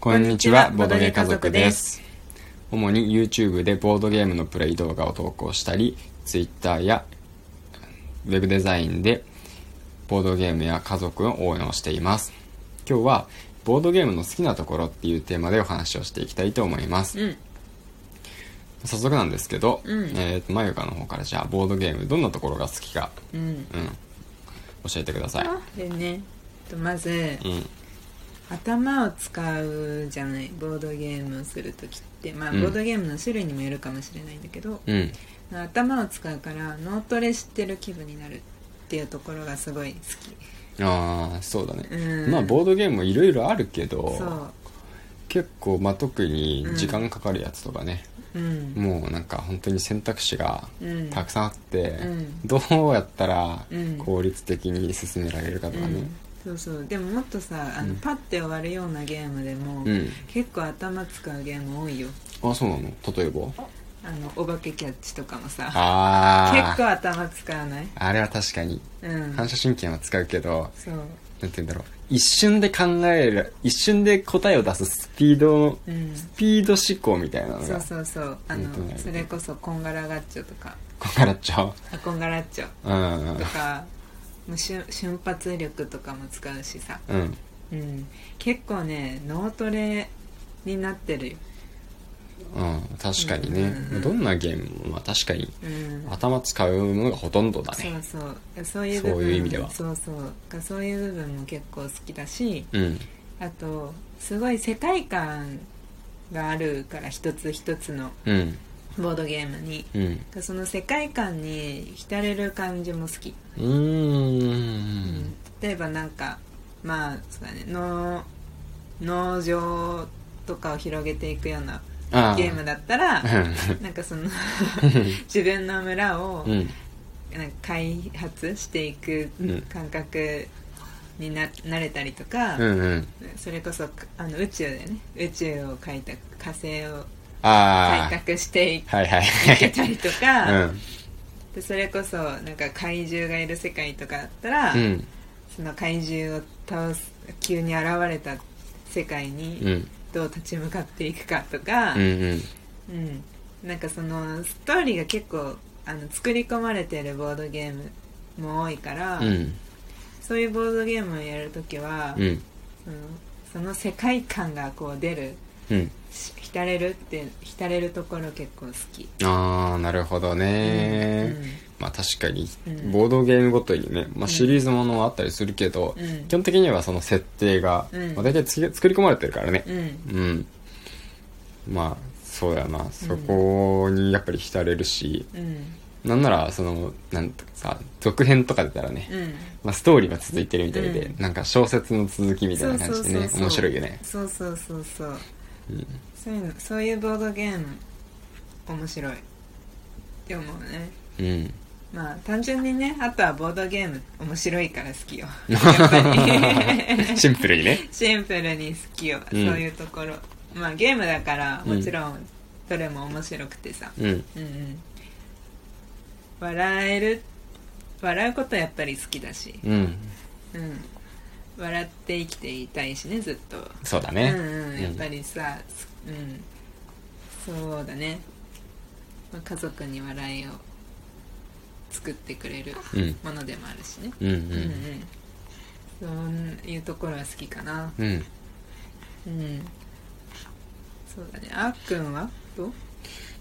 こんにちは、ボードゲー家族です。主に YouTube でボードゲームのプレイ動画を投稿したり、Twitter やウェブデザインでボードゲームや家族の応援をしています。今日は、ボードゲームの好きなところっていうテーマでお話をしていきたいと思います。うん早速なんですけど、うんえーと、まゆかの方からじゃあ、ボードゲームどんなところが好きか、うんうん、教えてください。でねとまずうん、頭を使うじゃないボードゲームをする時って。まあ、うん。ボードゲームの種類にもよるかもしれないんだけど、うん、頭を使うから脳トレしてる気分になるっていうところがすごい好ああ、そうだね。きうん。まあ、ボードゲームもいろいろあるけど、結構、まあ、特に時間かかるやつとかね、うん。もうなんか本当に選択肢がうん。たくさんあって、うん。どうやったらうん。効率的に進められるかとかね。うんそうそう。でももっとさあの、うん。パッて終わるようなゲームでも、うん、結構頭使うゲーム多いよ。あそうなの？例えば？あのお化けキャッチとかもさ結構頭使わない？あれは確かに。うん。反射神経は使うけどそう。なんて言うんだろう。一瞬で考える一瞬で答えを出すスピードのうん。スピード思考みたいなのがそうそうそう。あのそれこそこんがらガッチョとか。こんがらっちゃうあこんがらっちょうん。とか瞬瞬発力とかも使うしさ、うん。うん、結構ね脳トレになってるよ、うん確かにね、うんうんどんなゲームもまあ確かにうん、頭使うものがほとんどだね。そうそう。そういうそういう意味では。そうそう。がそういう部分も結構好きだし。うん。あとすごい世界観があるから一つ一つの。うんボードゲームに。うん。その世界観に浸れる感じも好き、うーん。例えばなんかまあそうだね。農農場とかを広げていくようなあゲームだったらうなんかその自分の村をんうん。なんか開発していくうん。感覚にななれたりとか、うんうん。それこそあの宇宙でね。宇宙を開拓火星をああ開拓していはいはいけたりとか、うん。でそれこそなんか怪獣がいる世界とかだったら、うん。その怪獣を倒す急に現れた世界うにん。どう立ち向かっていくかとか、うんうん。うん。なんかそのストーリーが結構あの作り込まれてるボードゲームも多いから、うん。そういうボードゲームをやるときは、うん。そのその世界観がこう出るうん。浸れるって浸れるところ結構好きああなるほどね、うん。まあ確かにボードゲームごとにね、まあ、シリーズものはあったりするけど、うん。基本的にはその設定が、まあ、大体作り込まれてるからねうん。まあそうだなそこにやっぱり浸れるし、うん。なん。ならそのなん。とかさ続編とか出たらね、うん。まあ、ストーリーが続いてるみたいで、うん。なん。か小説の続きみたいな感じでね面白いよねそうそうそうそううんそういうのそういうボードゲーム面白い。って思うね。うん。まあ単純にねあとはボードゲーム面白いから好きよ。シンプルにね。シンプルに好きよ、うん。そういうところ。まあゲームだからもちろんどれも面白くてさ、うん。うんうん。笑える笑うことはやっぱり好きだし、うん。うん、笑って生きていたいしねずっと。そうだね。うんうん、やっぱりさ、うん、そうだね、まあ、家族に笑いを作ってくれるうん。ものでもあるしね、うんううんうん。そういうところは好きかな。うん。うん。うんそうだね。あっくんは？どう？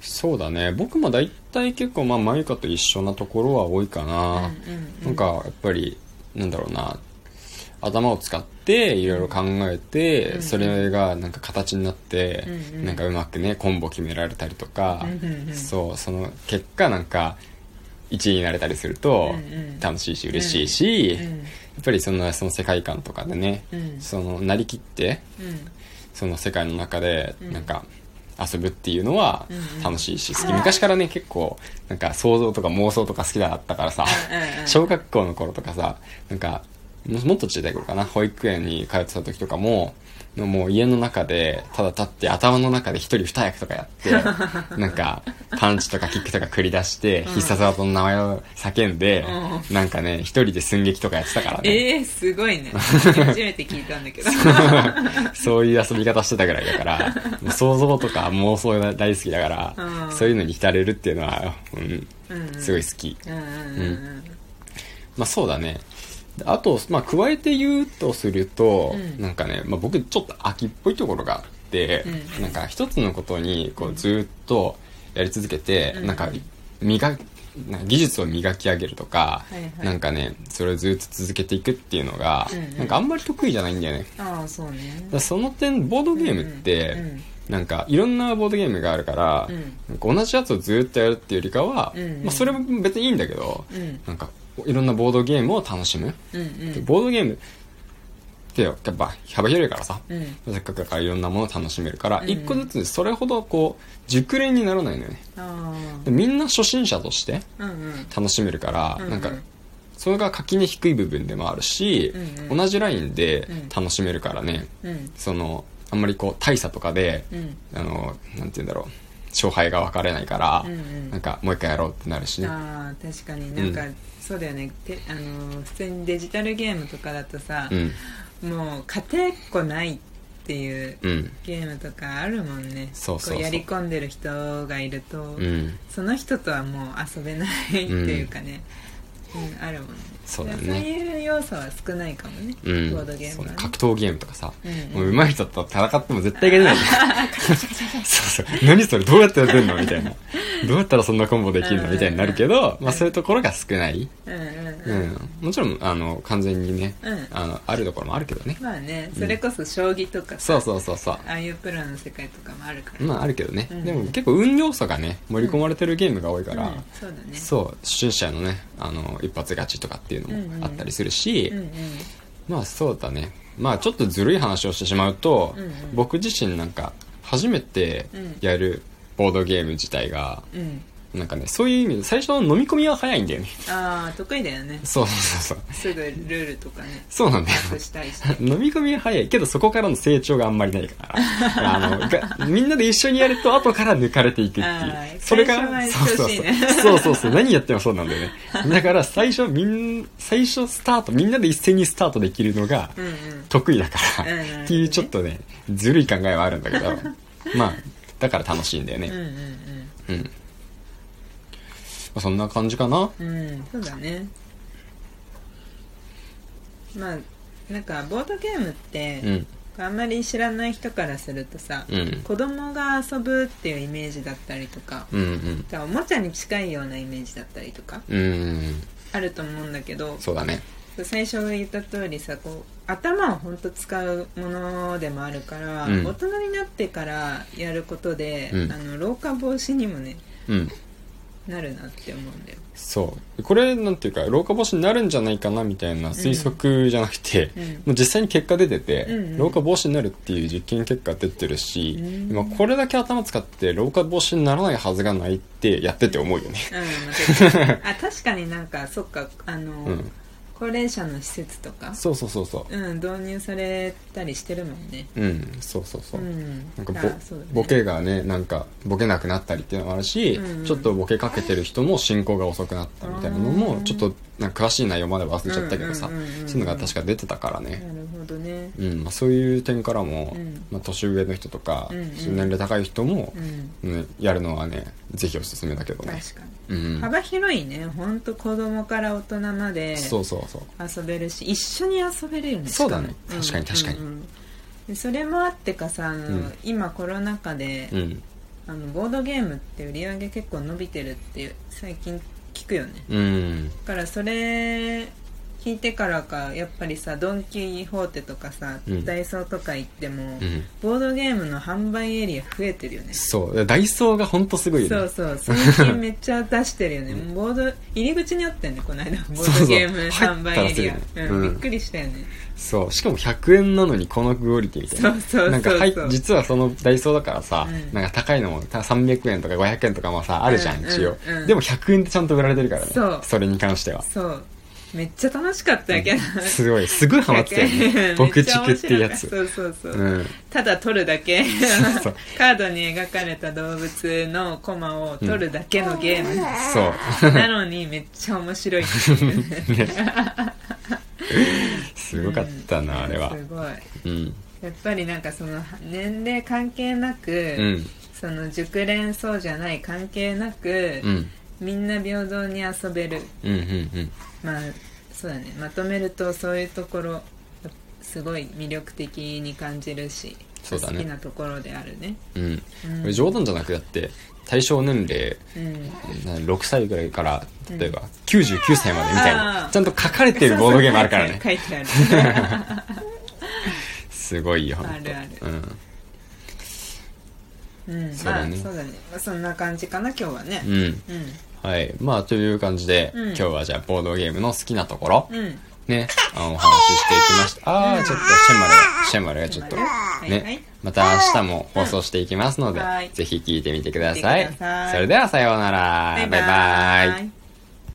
そうだね。僕も大体結構まあマユカと一緒なところは多いかな、うんうん。なんかやっぱりなんだろうな頭を使っていろいろ考えて、うん。それがなんか形になって、うんうん。なんかうまくねコンボ決められたりとか、うんうんうん。そうその結果なんか1位になれたりするとうんうん。楽しいし嬉しいし、うんやっぱりそのその世界観とかでね、うん。そのなりきってうん。その世界の中でうん。なんか遊ぶっていうのはうんうん。楽しいし好き昔からね結構なんか想像とか妄想とか好きだったからさうんうん。小学校の頃とかさなんかももっと小さい頃かな。保育園に通ってた時とかももう家の中でただ立って頭の中で一人二役とかやって なんかパンチとかキックとか繰り出して、必殺技の名前を叫んで、なんかね一人で寸劇とかやってたからね。ええー、すごいね。初めて聞いたんだけど。そういう遊び方してたぐらいだからもう想像とか妄想が大好きだから、うん。そういうのに浸れるっていうのは、うん、うん。うんすごい好き。うんうん。うん。まあそうだね。であと、まあ加えて言うとすると、うん。なんかね、まあ僕ちょっと秋っぽいところがあって、うん。なんか一つのことにこうずっとやり続けて、うん。なんか磨技術を磨き上げるとか、はいはい。なんかね、それをずっと続けていくっていうのが、うんうん。なんかあんまり得意じゃないんだよね。ああそうね。その点、ボードゲームって、うんうん。なんかいろんなボードゲームがあるから、うん。同じやつをずっとやるっていうよりかは、うんうん。まあそれも別にいいんだけど、うん。なんかいろんなボードゲームを楽しむ。うんうん。ボードゲームってやっぱ幅広いからさ、うん。せっかくだからいろんなものを楽しめるから、うん。一個ずつそれほどこう熟練にならないのよね。あでみんな初心者として楽しめるから、うんうん。なんかそれが垣根低い部分でもあるし、うんうん。同じラインでうん。楽しめるからね、うん。そのあんまりこう大差とかで、うん。あのなんて言うんだろう勝敗が分かれないから、うんうん。なんかもう一回やろうってなるしね。ああ確かに。なんか、うんそうだよね。てあのー普通にデジタルゲームとかだとさう、ん。もう勝てっこないっていううん。ゲームとかあるもんね。そうそうやり込んでる人がいると、うん。その人とはもう遊べないっていうかね、うんあるもんねそうだね。そういう要素は少ないかもね、うん。ボードゲームは、ね、格闘ゲームとかさ、うんうん。もう上手い人と戦っても絶対いけない そうそう。何それどうやってやってんの？みたいな。どうやったらそんなコンボできるの？みたいになるけど、まあ、そういうところが少ない、うんうんううん、ん、もちろんあの完全にね、うん。あのあるところもあるけどね。まあねそれこそ将棋とかさ、そうそうそうそう。ああいうプロの世界とかもあるから、まああるけどね、うん。でも結構運要素がね盛り込まれてるゲームが多いから、うん。そうだね。そう初心者のねあの一発勝ちとかっていうのもあったりするし、うんうん。まあそうだね。まあちょっとずるい話をしてしまうと、うんうん。僕自身なんか初めてやるボードゲーム自体がうんなんかねそういう意味で最初の飲み込みは早いんだよね。ああ得意だよね。そうそうそう。すぐルールとかね。そうなんだよ。飲み込みは早いけどそこからの成長があんまりないから。あのがみんなで一緒にやると後から抜かれていくっていう。それが最初はそうそうそう。そうそうそう。何やってもそうなんだよね。だから最初みん最初スタートみんなで一斉にスタートできるのが得意だから、うんうんうん。っていうちょっとねずるい考えはあるんだけど。まあだから楽しいんだよね。うんうんうん、まあ、そんな感じかな。うんうんそうだね。まあなんかボードゲームって、うん。あんまり知らない人からするとさ、うん。子供が遊ぶっていうイメージだったりとかうんうん。おもちゃに近いようなイメージだったりとかうん。うんあると思うんだけどそうだね。最初言った通りさこう頭を本当使うものでもあるから、うん。大人になってからやることで、うん。あの老化防止にもねうんなるなって思うんだよ。そう。これなんていうか老化防止になるんじゃないかなみたいな推測じゃなくて、うん。もう実際に結果出てて、うんうん。老化防止になるっていう実験結果出てるし、うん。今これだけ頭使って老化防止にならないはずがないってやってて思うよね。うん、まあ確かに。あ確かになんかそっかあの、うん高齢者の施設とかそうそうそうそううん導入されたりしてるもんねうんそうそうそう、うんなんかボ,、そうねボケがねなんかボケなくなったりっていうのもあるし、うんうんちょっとボケかけてる人も進行が遅くなったみたいなのもちょっとなんか詳しい内容まで忘れちゃったけどさ、そういうのが確か出てたからね、なるほどね。うんまあ、そういう点からも、うん。まあ、年上の人とか、うんうん。年齢高い人もう、ん。ね、やるのはねぜひおすすめだけどね。確かに。うん。幅広いね。本当子供から大人までそうそうそう。遊べるし一緒に遊べるよねそうだね。確かに確かにうんうんうん。でそれもあってかさ今コロナ禍で、うん。あのボードゲームって売り上げ結構伸びてるって最近聞くよね。うん。だからそれ聞いてからかやっぱりさドン・キホーテとかさ、うん。ダイソーとか行っても、うん。ボードゲームの販売エリア増えてるよね。そう。ダイソーが本当すごいよね。そうそう。最近めっちゃ出してるよね。ボード入り口にあったよねこの間。ボそうそう。ードゲーム販売エリア。入ったらすぐ。ねうん。うん。びっくりしたよね。そう。しかも100円なのにこのクオリティみたいな。そうそうそう。そうなんかはい実はそのダイソーだからさ、うん。なんか高いのもた300円とか500円とかもさあるじゃん、うん一応、うんうん。でも100円でちゃんと売られてるからね。そう。れに関しては。そうめっちゃ楽しかったけど、すごい。すぐハマってたよね。僕地区っていうやつ。そうそうそう、うん。ただ取るだけ。カードに描かれた動物のコマを取るだけのゲーム、そう。なのにめっちゃ面白い。っていうすごかったな、あれは。すごい。うんやっぱりなんかその年齢関係なく、うんその熟練そうじゃない関係なく、うんみんな平等に遊べる。うんうんうん。まあそうだね。まとめるとそういうところすごい魅力的に感じるしそうだね。好きなところであるね。うん、うん。これ冗談じゃなくだって対象年齢うん。な6歳ぐらいから例えば99歳までみたいな、あー。ちゃんと書かれてるボードゲームあるからね。書いてある。すごいよあるある。うんうん。そうだねまあそうだね、まあ、そんな感じかな今日はね。うん。うん。はい。まあという感じで、うん。今日はじゃあボードゲームの好きなところ、うん。ね。あのお話ししていきました。ああちょっとシェンマルがシェンマルがちょっとシェンマルはい。ね、はいまた明日も放送していきますので、はい。ぜひ聞いてみてくださいてください。それではさようなら。バイバイ。バイバイ